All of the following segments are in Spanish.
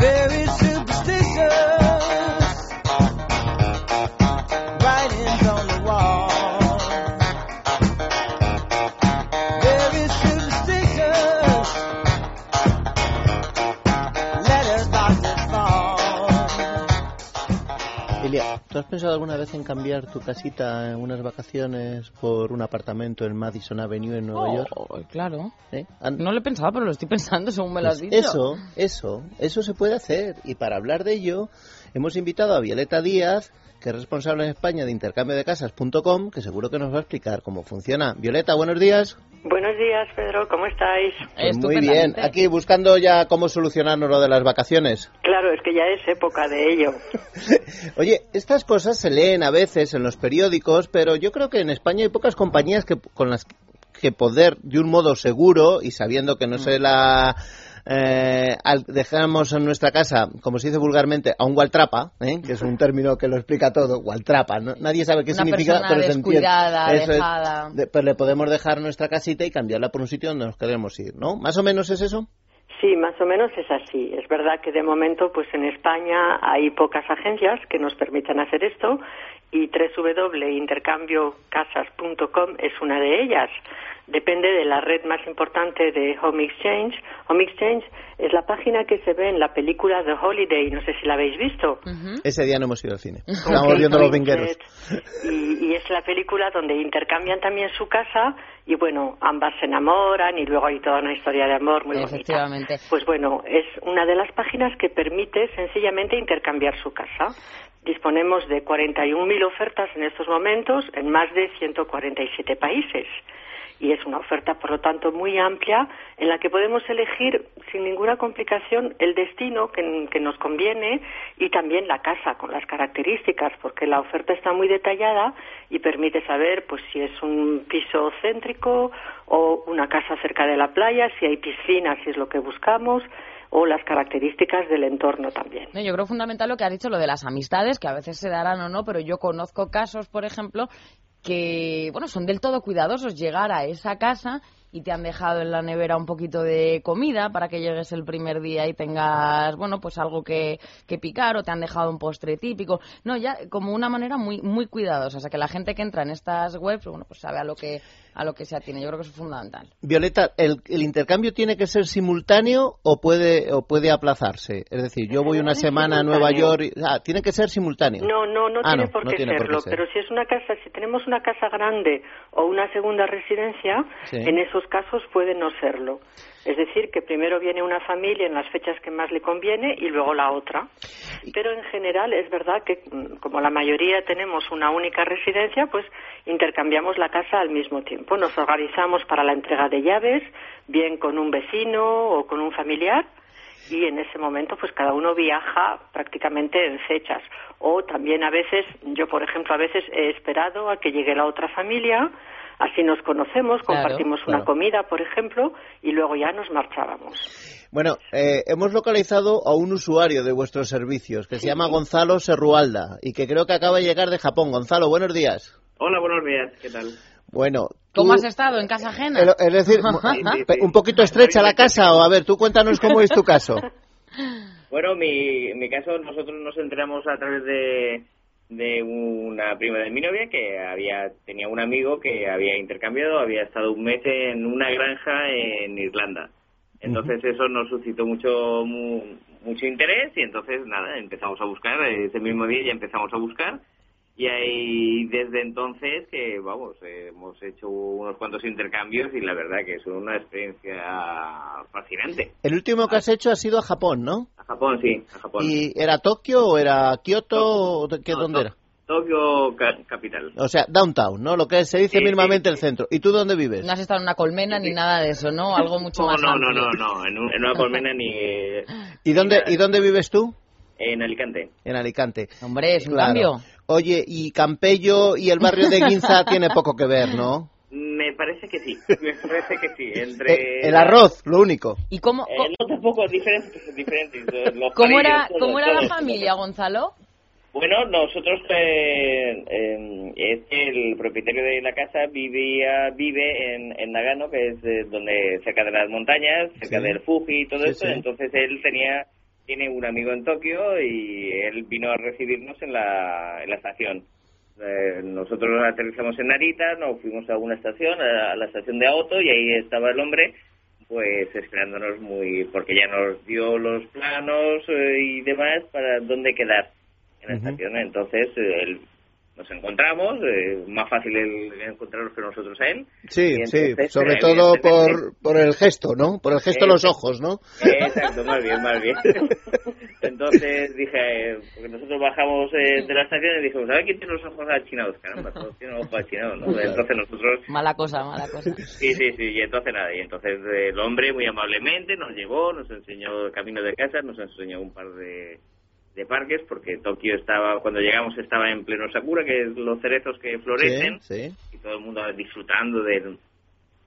There is pensado alguna vez en cambiar tu casita en unas vacaciones por un apartamento en Madison Avenue en Nueva York? Oh, claro. ¿Eh? No lo he pensado, pero lo estoy pensando según me lo has Pues dicho. Eso, eso, eso se puede hacer. Y para hablar de ello, hemos invitado a Violeta Díaz, que es responsable en España de intercambio de casas.com, que seguro que nos va a explicar cómo funciona. Violeta, buenos días. Buenos días, Pedro, ¿cómo estáis? Pues muy bien, aquí buscando ya cómo solucionarnos lo de las vacaciones. Claro, es que ya es época de ello. Oye, estas cosas se leen a veces en los periódicos, pero yo creo que en España hay pocas compañías que con las que poder de un modo seguro y sabiendo que no se la eh, al- dejamos en nuestra casa, como se dice vulgarmente, a un gualtrapa, ¿eh? que es un término que lo explica todo, gualtrapa. ¿no? Nadie sabe qué Una significa, pero se entiende. descuidada, Eso es. dejada. De- le podemos dejar nuestra casita y cambiarla por un sitio donde nos queremos ir, ¿no? Más o menos es eso. Sí, más o menos es así. Es verdad que de momento, pues en España hay pocas agencias que nos permitan hacer esto y www.intercambiocasas.com es una de ellas. Depende de la red más importante de Home Exchange. Home Exchange es la página que se ve en la película The Holiday, no sé si la habéis visto. Ese día no hemos ido al cine. Estábamos Kate viendo los vingueros. Y, y es la película donde intercambian también su casa y bueno, ambas se enamoran y luego hay toda una historia de amor muy bonita. Efectivamente. Pues bueno, es una de las páginas que permite sencillamente intercambiar su casa. Disponemos de 41.000 ofertas en estos momentos en más de 147 países. Y es una oferta, por lo tanto, muy amplia en la que podemos elegir sin ninguna complicación el destino que, nos conviene y también la casa con las características, porque la oferta está muy detallada y permite saber pues si es un piso céntrico o una casa cerca de la playa, si hay piscina, si es lo que buscamos, o las características del entorno también. Yo creo fundamental lo que has dicho, lo de las amistades, que a veces se darán o no, pero yo conozco casos, por ejemplo, que bueno son del todo cuidadosos llegar a esa casa y te han dejado en la nevera un poquito de comida para que llegues el primer día y tengas bueno pues algo que, que picar o te han dejado un postre típico. No ya como una manera muy muy cuidadosa. O sea que la gente que entra en estas webs bueno pues sabe a lo que a lo que se atiene yo creo que eso es fundamental Violeta, ¿el, el intercambio tiene que ser simultáneo o puede o puede aplazarse? Es decir, yo voy una semana a Nueva. York. y- ah, tiene que ser simultáneo. No, no, no Ah, tiene no, por no qué tiene por qué serlo, ser. pero si es una casa, si tenemos una casa grande o una segunda residencia, Sí. en esos casos puede no serlo. Es decir, que primero viene una familia en las fechas que más le conviene y luego la otra. Pero en general es verdad que mm, como la mayoría tenemos una única residencia, pues intercambiamos la casa al mismo tiempo. Nos organizamos para la entrega de llaves, bien con un vecino o con un familiar y en ese momento pues cada uno viaja prácticamente en fechas o también a veces yo por ejemplo a veces he esperado a que llegue la otra familia así nos conocemos compartimos claro. una comida por ejemplo y luego ya nos marchábamos Bueno, eh, hemos localizado a un usuario de vuestros servicios que se llama Gonzalo Serrualda y que creo que acaba de llegar de Japón. Gonzalo, buenos días. Hola, buenos días, ¿qué tal? Bueno, ¿cómo tú- has estado en casa ajena? el- es decir, Sí, sí, pe- sí. un poquito estrecha la casa o a ver, tú cuéntanos cómo es tu caso. Bueno, mi, mi caso, nosotros nos enteramos a través de, de una prima de mi novia que había tenía un amigo que había intercambiado, había estado un mes en una granja en Irlanda. Entonces eso nos suscitó mucho mu- mucho interés y entonces nada, empezamos a buscar, ese mismo día ya empezamos a buscar y ahí desde entonces que vamos, eh, hemos hecho unos cuantos intercambios y la verdad que es una experiencia fascinante. El último que has hecho ha sido a Japón, ¿no? A Japón, sí, a Japón. ¿Y era Tokio o era Kioto o de- qué, No, dónde To- era? Tokio ca- capital. O sea, downtown, ¿no? Lo que se dice Sí, mismamente sí, el sí. centro. ¿Y tú dónde vives? No has estado en una colmena ni nada de eso, ¿no? Algo mucho No, más no, no, amplio. no, no, en, un- en una colmena ni... eh, ¿Y dónde, nada. ¿Y dónde vives tú? En Alicante. En Alicante. Hombre, es un Claro. cambio. Oye, y Campello y el barrio de Guinza tiene poco que ver, ¿no? Me parece que sí. Me parece que sí. Entre Eh, el arroz, lo único. ¿Y cómo, Eh, no, tampoco, diferentes, diferentes. Los cómo era, todos, cómo era la todos, familia, Gonzalo? Bueno, nosotros, eh, eh, es que el propietario de la casa vivía, vive en, en Nagano, que es eh, donde cerca de las montañas, cerca Sí. del Fuji y todo Sí, sí. Entonces él tenía, tiene un amigo en Tokio y él vino a recibirnos en la, en la estación. Eh, nosotros aterrizamos en Narita, nos fuimos a una estación, a, la estación de Aoto, y ahí estaba el hombre pues esperándonos muy porque ya nos dio los planos eh, y demás para dónde quedar en la estación entonces eh, él- nos encontramos eh, más fácil el encontrarnos que nosotros a él Sí, sí, sobre eh, todo por, por el gesto, ¿no? Por el gesto de los ojos, ¿no? Exacto, más bien, más bien. Entonces dije, eh, porque nosotros bajamos eh, de la estación y dijimos, a ver quién tiene los ojos achinados, caramba, todos tienen ojos achinados, ¿no? Entonces nosotros Mala cosa, mala cosa. Sí, sí, sí, y entonces nada, y entonces eh, el hombre muy amablemente nos llevó, nos enseñó el camino de casa, nos enseñó un par de, de parques, porque Tokio estaba, cuando llegamos estaba en pleno Sakura, que es los cerezos que florecen, Sí, sí. y todo el mundo disfrutando de,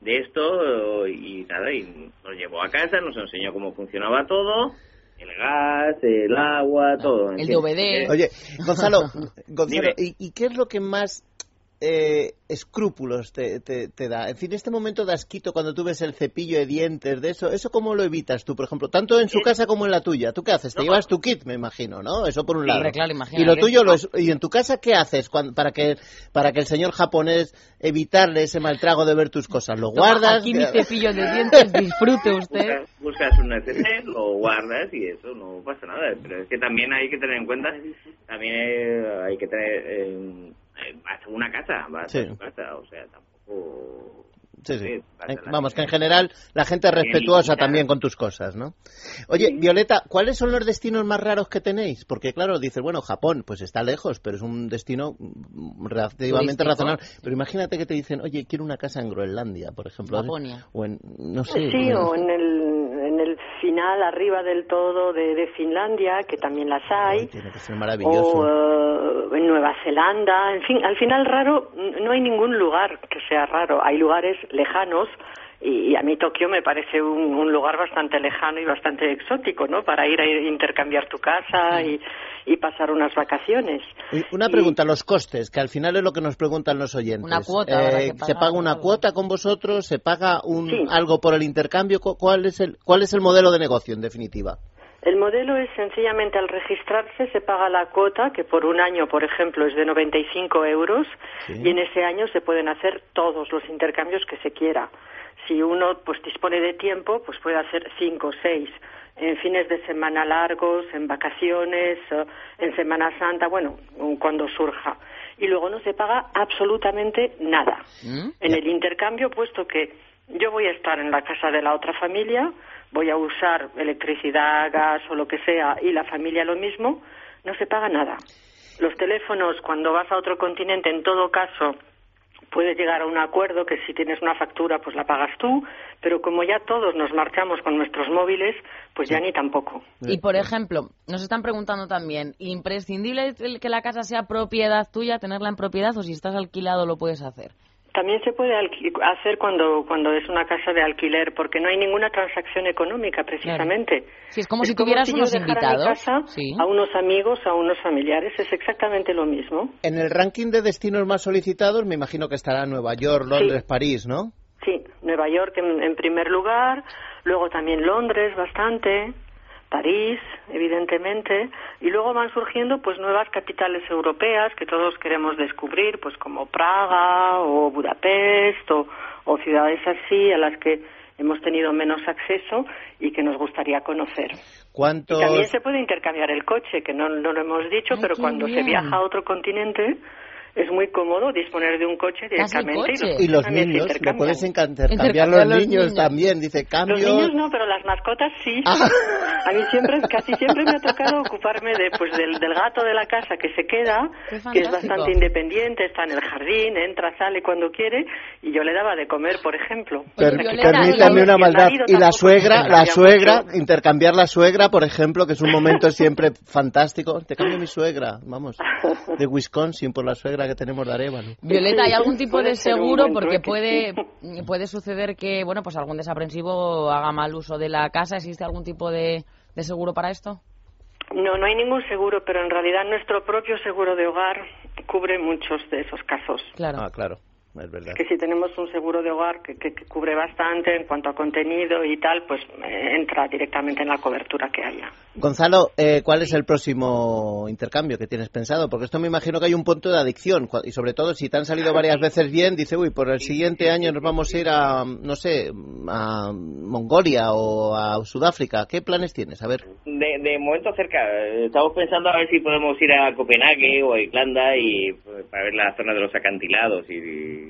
de esto, y nada, y nos llevó a casa, nos enseñó cómo funcionaba todo, el gas, el agua, todo. El. DVD. Oye, Gonzalo, Gonzalo. ¿y, y qué es lo que más eh, escrúpulos te, te, te da? En fin, este momento de asquito cuando tú ves el cepillo de dientes, de eso, ¿eso cómo lo evitas tú, por ejemplo? Tanto en su casa como en la tuya. ¿Tú qué haces? Te No. llevas tu kit, me imagino, ¿no? Eso por un lado. claro, imagínate. y lo tuyo, lo es- ¿y en tu casa qué haces cuan- para, que, para que el señor japonés evitarle ese mal trago de ver tus cosas? ¿Lo Toma, guardas? Aquí mi cepillo de dientes, disfrute usted. Buscas, buscas un neceser, lo guardas y eso no pasa nada. Pero es que también hay que tener en cuenta, también eh, hay que tener, eh, eh, vas a una casa, vas Sí. a tu casa, o sea, tampoco... Sí, Eh. Vamos, que en general la gente es respetuosa también con tus cosas, ¿no? Oye, Violeta, ¿cuáles son los destinos más raros que tenéis? Porque, claro, dices, bueno, Japón, pues está lejos, pero es un destino mm, relativamente Turístico. razonable. Pero imagínate que te dicen, oye, quiero una casa en Groenlandia, por ejemplo. Laponia. O en, no sé. Sí, en- o en el final, arriba del todo de, de Finlandia, que también las hay. Ay, tiene que ser maravilloso. o eh, en Nueva Zelanda, en fin, al final raro, no hay ningún lugar que sea raro, hay lugares lejanos y, y a mí Tokio me parece un, un lugar bastante lejano y bastante exótico, ¿no? Para ir a intercambiar tu casa y, y pasar unas vacaciones. Y Una Y- pregunta, los costes, que al final es lo que nos preguntan los oyentes. Una cuota que ¿Se paga una algo. cuota con vosotros? ¿Se paga un, Sí. algo por el intercambio? ¿Cu- ¿Cuál es el, ¿Cuál es el modelo de negocio, en definitiva? El modelo es sencillamente al registrarse se paga la cuota, que por un año, por ejemplo, es de 95 euros, Sí. y en ese año se pueden hacer todos los intercambios que se quiera. Si uno pues dispone de tiempo, pues puede hacer cinco o seis en fines de semana largos, en vacaciones, en Semana Santa, bueno, cuando surja. Y luego no se paga absolutamente nada. ¿Mm? En el intercambio, puesto que yo voy a estar en la casa de la otra familia, voy a usar electricidad, gas o lo que sea, y la familia lo mismo, no se paga nada. Los teléfonos, cuando vas a otro continente, en todo caso, puedes llegar a un acuerdo que si tienes una factura, pues la pagas tú, pero como ya todos nos marchamos con nuestros móviles, pues ya ni tampoco. Y por ejemplo, nos están preguntando también, ¿imprescindible que la casa sea propiedad tuya, tenerla en propiedad o si estás alquilado lo puedes hacer? También se puede alqui- hacer cuando, cuando es una casa de alquiler, porque no hay ninguna transacción económica, precisamente. Sí, es como si tuvieras yo unos mi casa Sí. a unos amigos, a unos familiares, es exactamente lo mismo. En el ranking de destinos más solicitados me imagino que estará Nueva York, Londres, París, ¿no? Sí, Nueva York en, en primer lugar, luego también Londres bastante, París, evidentemente, y luego van surgiendo pues nuevas capitales europeas que todos queremos descubrir, pues como Praga o Budapest o, o ciudades así a las que hemos tenido menos acceso y que nos gustaría conocer. Y ¿Cuántos? también se puede intercambiar el coche, que no, no lo hemos dicho, Ay, pero cuando se viaja a otro continente es muy cómodo disponer de un coche directamente. coche. Y los también se niños, intercambian. puedes intercambiar los los niños niños. también, dice cambio. Los niños no, pero las mascotas sí. Ah. A mí siempre, casi siempre me ha tocado ocuparme de, pues, del, del gato de la casa que se queda, que es bastante independiente, está en el jardín, entra, sale cuando quiere, y yo le daba de comer, por ejemplo. Per- permítame y- una y maldad. Y la suegra, la suegra, mucho. intercambiar la suegra, por ejemplo, que es un momento siempre fantástico. Te cambio mi suegra, vamos, de Wisconsin por la suegra que tenemos de Arevalo. Violeta, ¿hay algún tipo de seguro? Porque puede, puede suceder que, bueno, pues algún desaprensivo haga mal uso de la casa. ¿Existe algún tipo de, de seguro para esto? No, no hay ningún seguro, pero en realidad nuestro propio seguro de hogar cubre muchos de esos casos. Claro. Ah, claro, es verdad. Que si tenemos un seguro de hogar que, que- que cubre bastante en cuanto a contenido y tal, pues eh, entra directamente en la cobertura que haya. Gonzalo, eh, ¿cuál es el próximo intercambio que tienes pensado? Porque esto me imagino que hay un punto de adicción y sobre todo si te han salido varias veces bien, dice, uy, por el siguiente año nos vamos a ir a, no sé, a Mongolia o a Sudáfrica. ¿Qué planes tienes? A ver. De, de momento cerca. Estamos pensando a ver si podemos ir a Copenhague o a Irlanda y pues, para ver la zona de los acantilados y.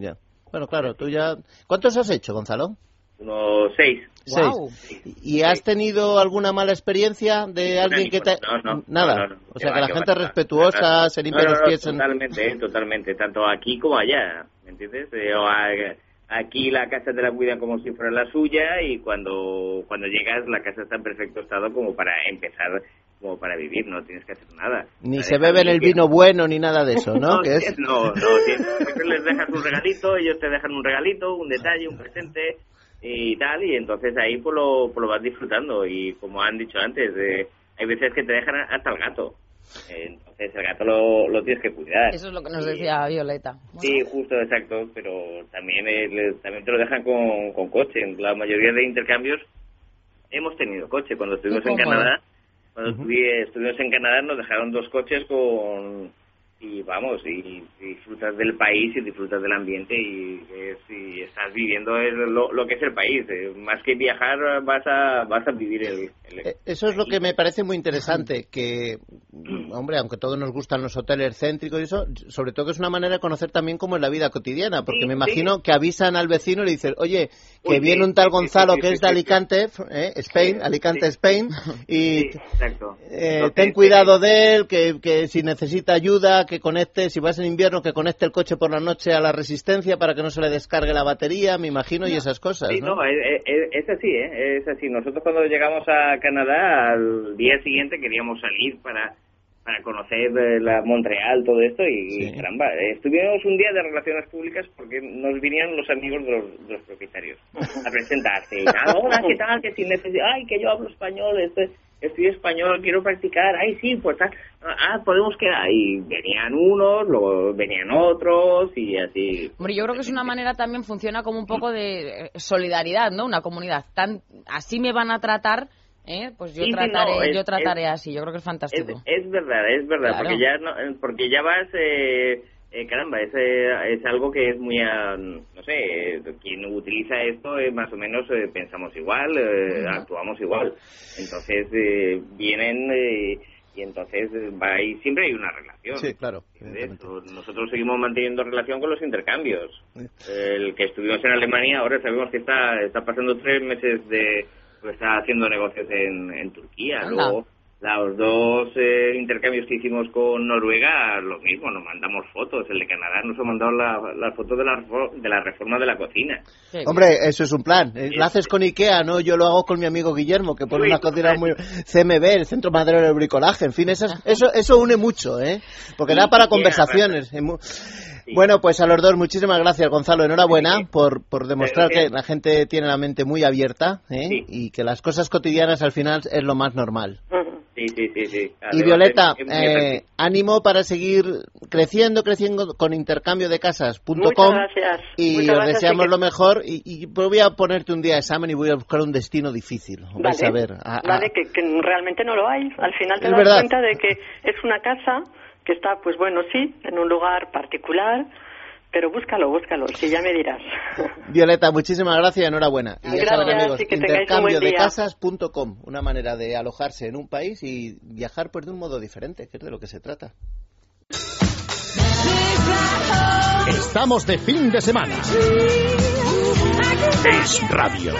Ya. Bueno, claro, tú ya... ¿Cuántos has hecho, Gonzalo? Unos seis. Seis. ¿Y has tenido alguna mala experiencia de alguien que te... No, no, Nada. no, no, no. O Que sea, va, que la gente va. respetuosa, se limpia No, no, los no, pies en... Totalmente, totalmente. Tanto aquí como allá, ¿me entiendes? Eh, o a- aquí la casa te la cuidan como si fuera la suya y cuando, cuando llegas la casa está en perfecto estado como para empezar, como para vivir, no tienes que hacer nada. Ni se beben el vino bueno ni nada de eso, ¿no? que es... No, no, tienes- les dejas un regalito, ellos te dejan un regalito, un detalle, un presente y tal, y entonces ahí pues lo, pues lo vas disfrutando. Y como han dicho antes, eh, hay veces que te dejan hasta el gato. Entonces el gato lo, lo tienes que cuidar. Eso es lo que nos decía Violeta. Sí, justo, exacto, pero también eh, le- también te lo dejan con, con coche. En la mayoría de intercambios hemos tenido coche. Cuando estuvimos en. Canadá, cuando estuvi- estuvimos en Canadá nos dejaron dos coches con y vamos y, y disfrutas del país y disfrutas del ambiente y, es- y estás viviendo el- lo, lo que es el país. Eh, Más que viajar vas a vas a vivir el, el- Eh, Eso es lo que me parece muy interesante, que, hombre, aunque todos nos gustan los hoteles céntricos y eso, sobre todo que es una manera de conocer también cómo es la vida cotidiana, porque Sí, me sí. imagino que avisan al vecino y le dicen, oye, que Uy, viene un tal Gonzalo que es de. Alicante, eh, Spain, Alicante. Spain, y eh, ten cuidado de él, que, que si necesita ayuda, que conecte, si vas en invierno, que conecte el coche por la noche a la resistencia para que no se le descargue la batería, me imagino, y esas cosas, Sí, ¿no? no, es, es- es así, ¿eh? Es así. Nosotros cuando llegamos a Canadá, al día siguiente queríamos salir para, para conocer eh, la Montreal, todo esto, y Sí. caramba, eh, estuvimos un día de relaciones públicas porque nos vinieron los amigos de los, de los propietarios a presentarse. Y, ah, hola, ¿qué tal? Que si necesito, ay, que yo hablo español, estoy, estoy español, quiero practicar, ay, sí, pues, ah, ah, podemos quedar. Y venían unos, luego venían otros, y así. Hombre, yo creo que es una manera también funciona como un poco de eh, solidaridad, ¿no? Una comunidad tan así me van a tratar, ¿eh? Pues yo Sí, trataré, no, es- yo trataré es- así. Yo creo que es fantástico. es verdad, es verdad, Claro. porque ya no- eh, porque ya vas, eh, eh, caramba, es, eh, es algo que es muy, ah, no sé, eh, quien utiliza esto eh, más o menos eh, pensamos igual, eh, actuamos igual. Entonces eh, vienen eh, y entonces va y siempre hay una relación. Sí, claro. Nosotros seguimos manteniendo relación con los intercambios. El que estuvimos en Alemania, ahora sabemos que está, está pasando tres meses de, pues está haciendo negocios en, en Turquía. Anda. Luego, los dos eh, intercambios que hicimos con Noruega, lo mismo, nos mandamos fotos. El de Canadá nos ha mandado la, la foto de la, de la reforma de la cocina. Hombre, eso es un plan. Eh, Lo haces con Ikea, ¿no? Yo lo hago con mi amigo Guillermo, que pone Uy, una cocina total. muy... CMB, el Centro Madero del Bricolaje. En fin, esas- eso, eso une mucho, ¿eh? Porque da para conversaciones. Bueno, pues a los dos, muchísimas gracias, Gonzalo. Enhorabuena Sí. por, por demostrar que la gente tiene la mente muy abierta ¿eh? Sí. y que las cosas cotidianas al final es lo más normal. Ujú. Sí, sí, sí. sí. Y Violeta, eh, ánimo para seguir creciendo, creciendo con intercambio de casas.com. Muchas gracias. Y Muchas os gracias, deseamos que- lo mejor. Y, y voy a ponerte un día examen y voy a buscar un destino difícil. Vais a Vale, ver. A- a- vale, que, que realmente no lo hay. Al final te Es das verdad. cuenta de que es una casa que está, pues bueno, sí, en un lugar particular, pero búscalo, búscalo, que ya me dirás. Violeta, muchísimas gracias y enhorabuena. Y ya Gracias, saben, amigos, y que buen día. intercambiodecasas.com, una manera de alojarse en un país y viajar pues de un modo diferente, que es de lo que se trata. Estamos de fin de semana. Es radio.